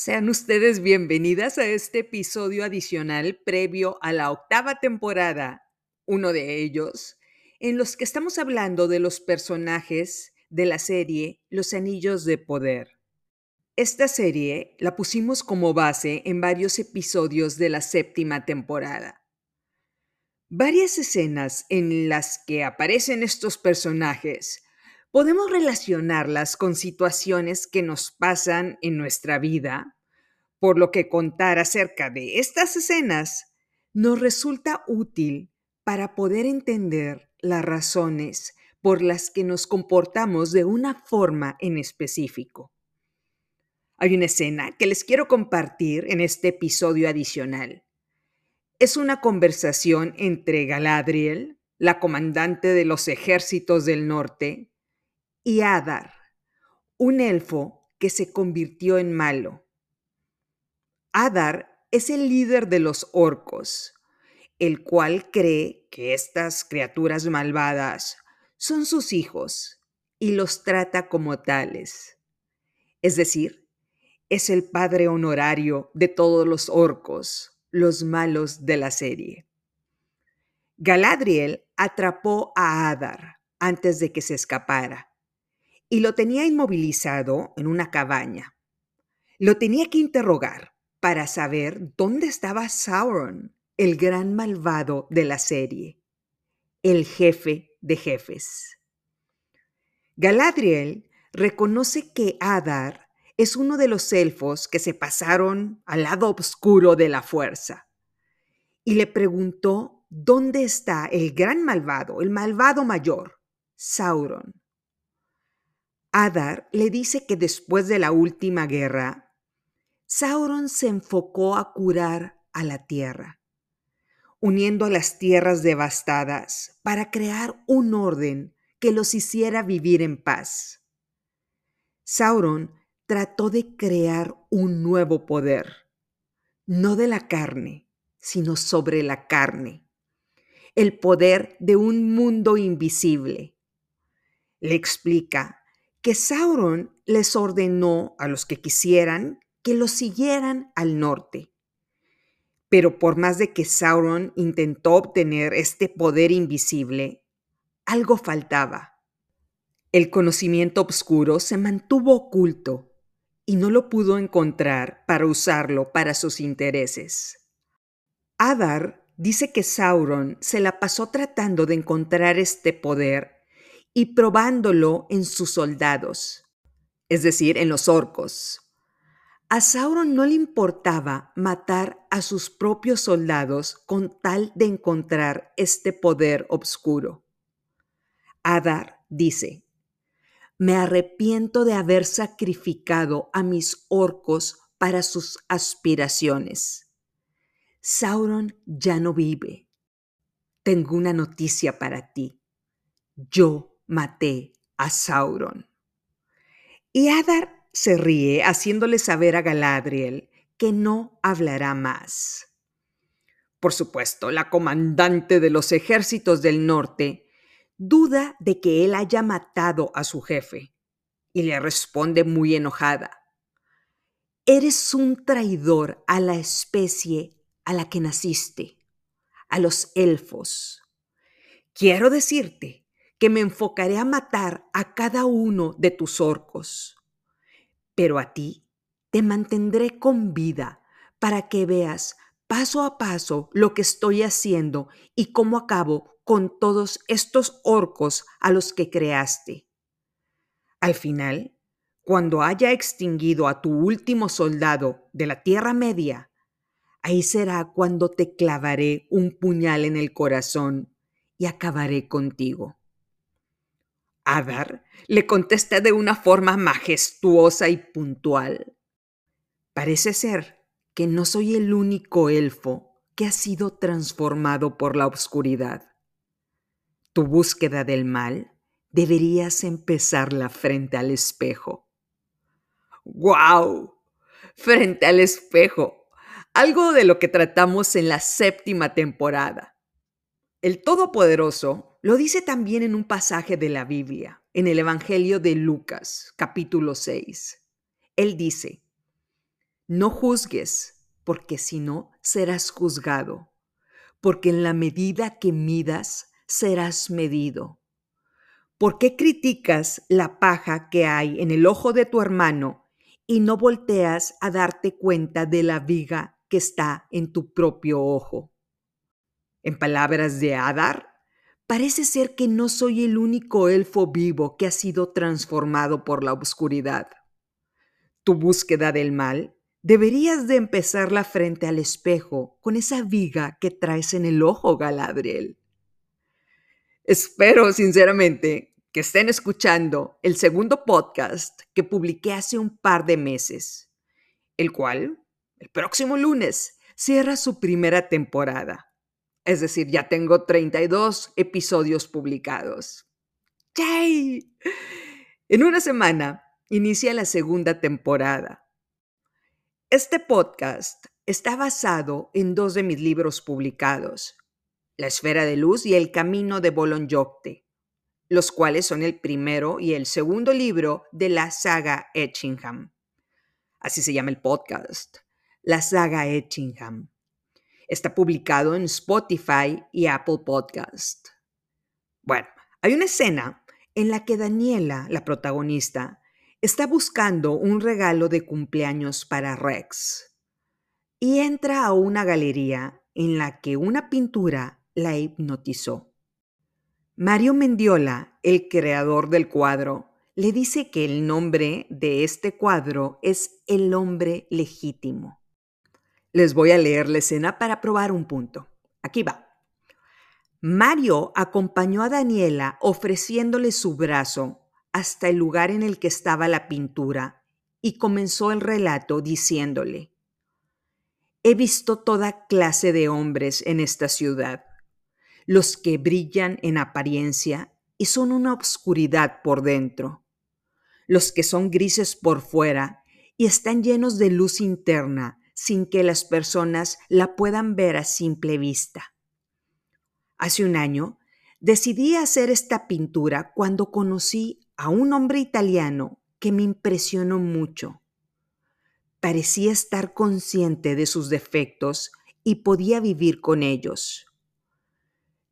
Sean ustedes bienvenidas a este episodio adicional previo a la octava temporada, uno de ellos, en los que estamos hablando de los personajes de la serie Los Anillos de Poder. Esta serie la pusimos como base en varios episodios de la séptima temporada. Varias escenas en las que aparecen estos personajes podemos relacionarlas con situaciones que nos pasan en nuestra vida, por lo que contar acerca de estas escenas nos resulta útil para poder entender las razones por las que nos comportamos de una forma en específico. Hay una escena que les quiero compartir en este episodio adicional. Es una conversación entre Galadriel, la comandante de los ejércitos del norte, y Adar, un elfo que se convirtió en malo. Adar es el líder de los orcos, el cual cree que estas criaturas malvadas son sus hijos y los trata como tales. Es decir, es el padre honorario de todos los orcos, los malos de la serie. Galadriel atrapó a Adar antes de que se escapara y lo tenía inmovilizado en una cabaña. Lo tenía que interrogar para saber dónde estaba Sauron, el gran malvado de la serie, el jefe de jefes. Galadriel reconoce que Adar es uno de los elfos que se pasaron al lado oscuro de la fuerza y le preguntó dónde está el gran malvado, el malvado mayor, Sauron. Adar le dice que después de la última guerra, Sauron se enfocó a curar a la tierra, uniendo a las tierras devastadas para crear un orden que los hiciera vivir en paz. Sauron trató de crear un nuevo poder, no de la carne, sino sobre la carne, el poder de un mundo invisible. Le explica que Sauron les ordenó a los que quisieran que lo siguieran al norte. Pero por más de que Sauron intentó obtener este poder invisible, algo faltaba. El conocimiento oscuro se mantuvo oculto y no lo pudo encontrar para usarlo para sus intereses. Adar dice que Sauron se la pasó tratando de encontrar este poder y probándolo en sus soldados, es decir, en los orcos. A Sauron no le importaba matar a sus propios soldados con tal de encontrar este poder obscuro. Adar dice, me arrepiento de haber sacrificado a mis orcos para sus aspiraciones. Sauron ya no vive. Tengo una noticia para ti. Yo maté a Sauron. Y Adar se ríe haciéndole saber a Galadriel que no hablará más. Por supuesto, la comandante de los ejércitos del norte duda de que él haya matado a su jefe y le responde muy enojada. Eres un traidor a la especie a la que naciste, a los elfos. Quiero decirte que me enfocaré a matar a cada uno de tus orcos. Pero a ti te mantendré con vida para que veas paso a paso lo que estoy haciendo y cómo acabo con todos estos orcos a los que creaste. Al final, cuando haya extinguido a tu último soldado de la Tierra Media, ahí será cuando te clavaré un puñal en el corazón y acabaré contigo. Adar le contesta de una forma majestuosa y puntual. Parece ser que no soy el único elfo que ha sido transformado por la oscuridad. Tu búsqueda del mal deberías empezarla frente al espejo. ¡Guau! Frente al espejo. Algo de lo que tratamos en la séptima temporada. El Todopoderoso lo dice también en un pasaje de la Biblia, en el Evangelio de Lucas, capítulo 6. Él dice, No juzgues, porque si no, serás juzgado, porque en la medida que midas, serás medido. ¿Por qué criticas la paja que hay en el ojo de tu hermano y no volteas a darte cuenta de la viga que está en tu propio ojo? En palabras de Adar, parece ser que no soy el único elfo vivo que ha sido transformado por la oscuridad. Tu búsqueda del mal deberías de empezarla frente al espejo con esa viga que traes en el ojo, Galadriel. Espero sinceramente que estén escuchando el segundo podcast que publiqué hace un par de meses, el cual, el próximo lunes, cierra su primera temporada. Es decir, ya tengo 32 episodios publicados. ¡Yay! En una semana inicia la segunda temporada. Este podcast está basado en dos de mis libros publicados, la esfera de luz y El camino de Bolonyocte, los cuales son el primero y el segundo libro de la saga Etchingham. Así se llama el podcast, la saga Etchingham. Está publicado en Spotify y Apple Podcast. Bueno, hay una escena en la que Daniela, la protagonista, está buscando un regalo de cumpleaños para Rex y entra a una galería en la que una pintura la hipnotizó. Mario Mendiola, el creador del cuadro, le dice que el nombre de este cuadro es El hombre legítimo. Les voy a leer la escena para probar un punto. Aquí va. Mario acompañó a Daniela ofreciéndole su brazo hasta el lugar en el que estaba la pintura y comenzó el relato diciéndole, He visto toda clase de hombres en esta ciudad los que brillan en apariencia y son una obscuridad por dentro, los que son grises por fuera y están llenos de luz interna sin que las personas la puedan ver a simple vista. Hace un año decidí hacer esta pintura cuando conocí a un hombre italiano que me impresionó mucho. Parecía estar consciente de sus defectos y podía vivir con ellos.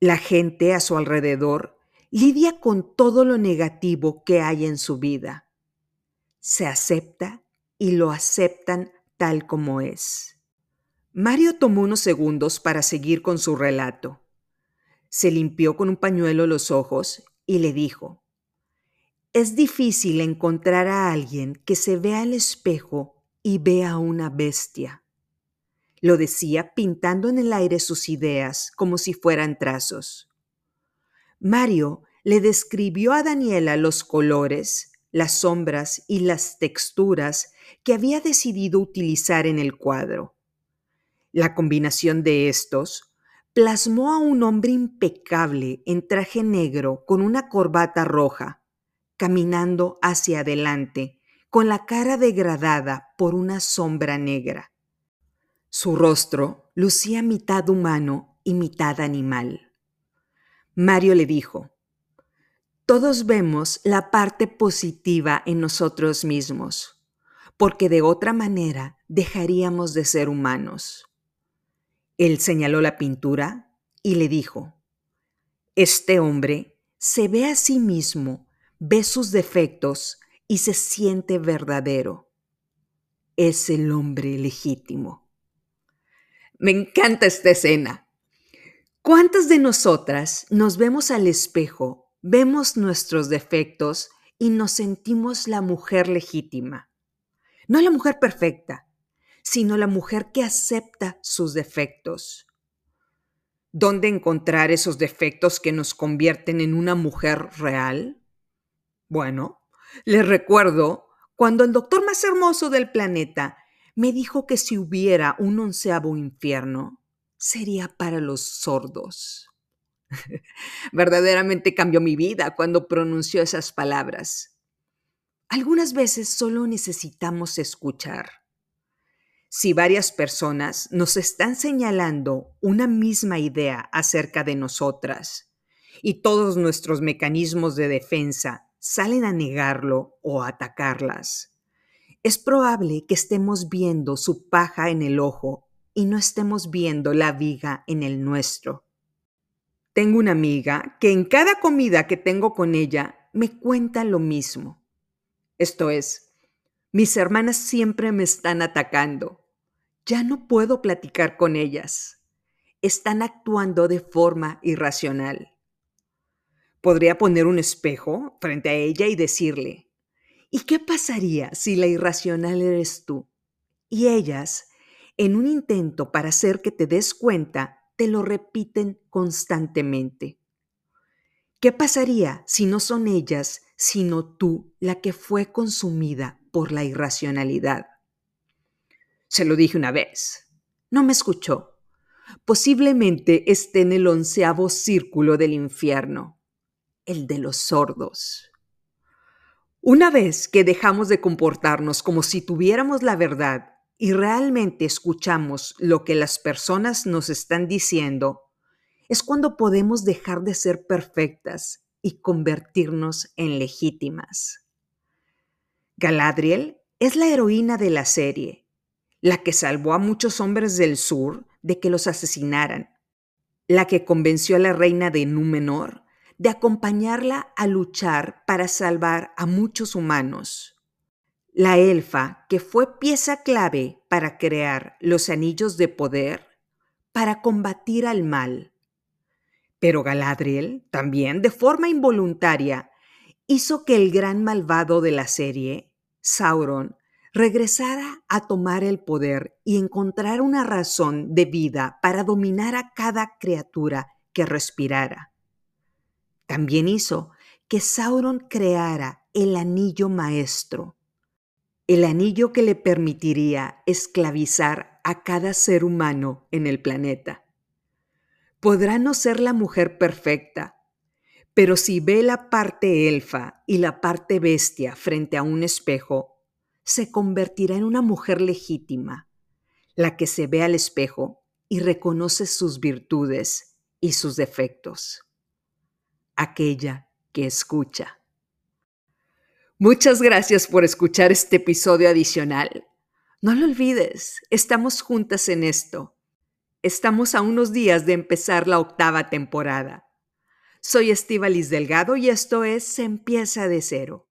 La gente a su alrededor lidia con todo lo negativo que hay en su vida. Se acepta y lo aceptan tal como es. Mario tomó unos segundos para seguir con su relato. Se limpió con un pañuelo los ojos y le dijo, Es difícil encontrar a alguien que se vea al espejo y vea a una bestia. Lo decía pintando en el aire sus ideas como si fueran trazos. Mario le describió a Daniela los colores, las sombras y las texturas que había decidido utilizar en el cuadro. La combinación de estos plasmó a un hombre impecable en traje negro con una corbata roja, caminando hacia adelante, con la cara degradada por una sombra negra. Su rostro lucía mitad humano y mitad animal. Mario le dijo, Todos vemos la parte positiva en nosotros mismos, porque de otra manera dejaríamos de ser humanos. Él señaló la pintura y le dijo, Este hombre se ve a sí mismo, ve sus defectos y se siente verdadero. Es el hombre legítimo. Me encanta esta escena. ¿Cuántas de nosotras nos vemos al espejo, vemos nuestros defectos y nos sentimos la mujer legítima? No la mujer perfecta, sino la mujer que acepta sus defectos. ¿Dónde encontrar esos defectos que nos convierten en una mujer real? Bueno, les recuerdo cuando el doctor más hermoso del planeta me dijo que si hubiera un onceavo infierno, sería para los sordos. Verdaderamente cambió mi vida cuando pronunció esas palabras. Algunas veces solo necesitamos escuchar. Si varias personas nos están señalando una misma idea acerca de nosotras y todos nuestros mecanismos de defensa salen a negarlo o atacarlas, es probable que estemos viendo su paja en el ojo y no estemos viendo la viga en el nuestro. Tengo una amiga que en cada comida que tengo con ella me cuenta lo mismo. Esto es, mis hermanas siempre me están atacando. Ya no puedo platicar con ellas. Están actuando de forma irracional. Podría poner un espejo frente a ella y decirle, ¿y qué pasaría si la irracional eres tú? Y ellas, en un intento para hacer que te des cuenta, te lo repiten constantemente. ¿Qué pasaría si no son ellas, sino tú, la que fue consumida por la irracionalidad? Se lo dije una vez. No me escuchó. Posiblemente esté en el onceavo círculo del infierno el de los sordos. Una vez que dejamos de comportarnos como si tuviéramos la verdad y realmente escuchamos lo que las personas nos están diciendo, es cuando podemos dejar de ser perfectas y convertirnos en legítimas. Galadriel es la heroína de la serie, la que salvó a muchos hombres del sur de que los asesinaran, la que convenció a la reina de Númenor de acompañarla a luchar para salvar a muchos humanos. La elfa, que fue pieza clave para crear los anillos de poder, para combatir al mal. Pero Galadriel, también de forma involuntaria, hizo que el gran malvado de la serie, Sauron, regresara a tomar el poder y encontrar una razón de vida para dominar a cada criatura que respirara. También hizo que Sauron creara el anillo maestro, el anillo que le permitiría esclavizar a cada ser humano en el planeta. Podrá no ser la mujer perfecta, pero si ve la parte elfa y la parte bestia frente a un espejo, se convertirá en una mujer legítima, la que se ve al espejo y reconoce sus virtudes y sus defectos aquella que escucha. Muchas gracias por escuchar este episodio adicional. No lo olvides, estamos juntas en esto. Estamos a unos días de empezar la octava temporada. Soy Estivalis Delgado y esto es Se empieza de cero.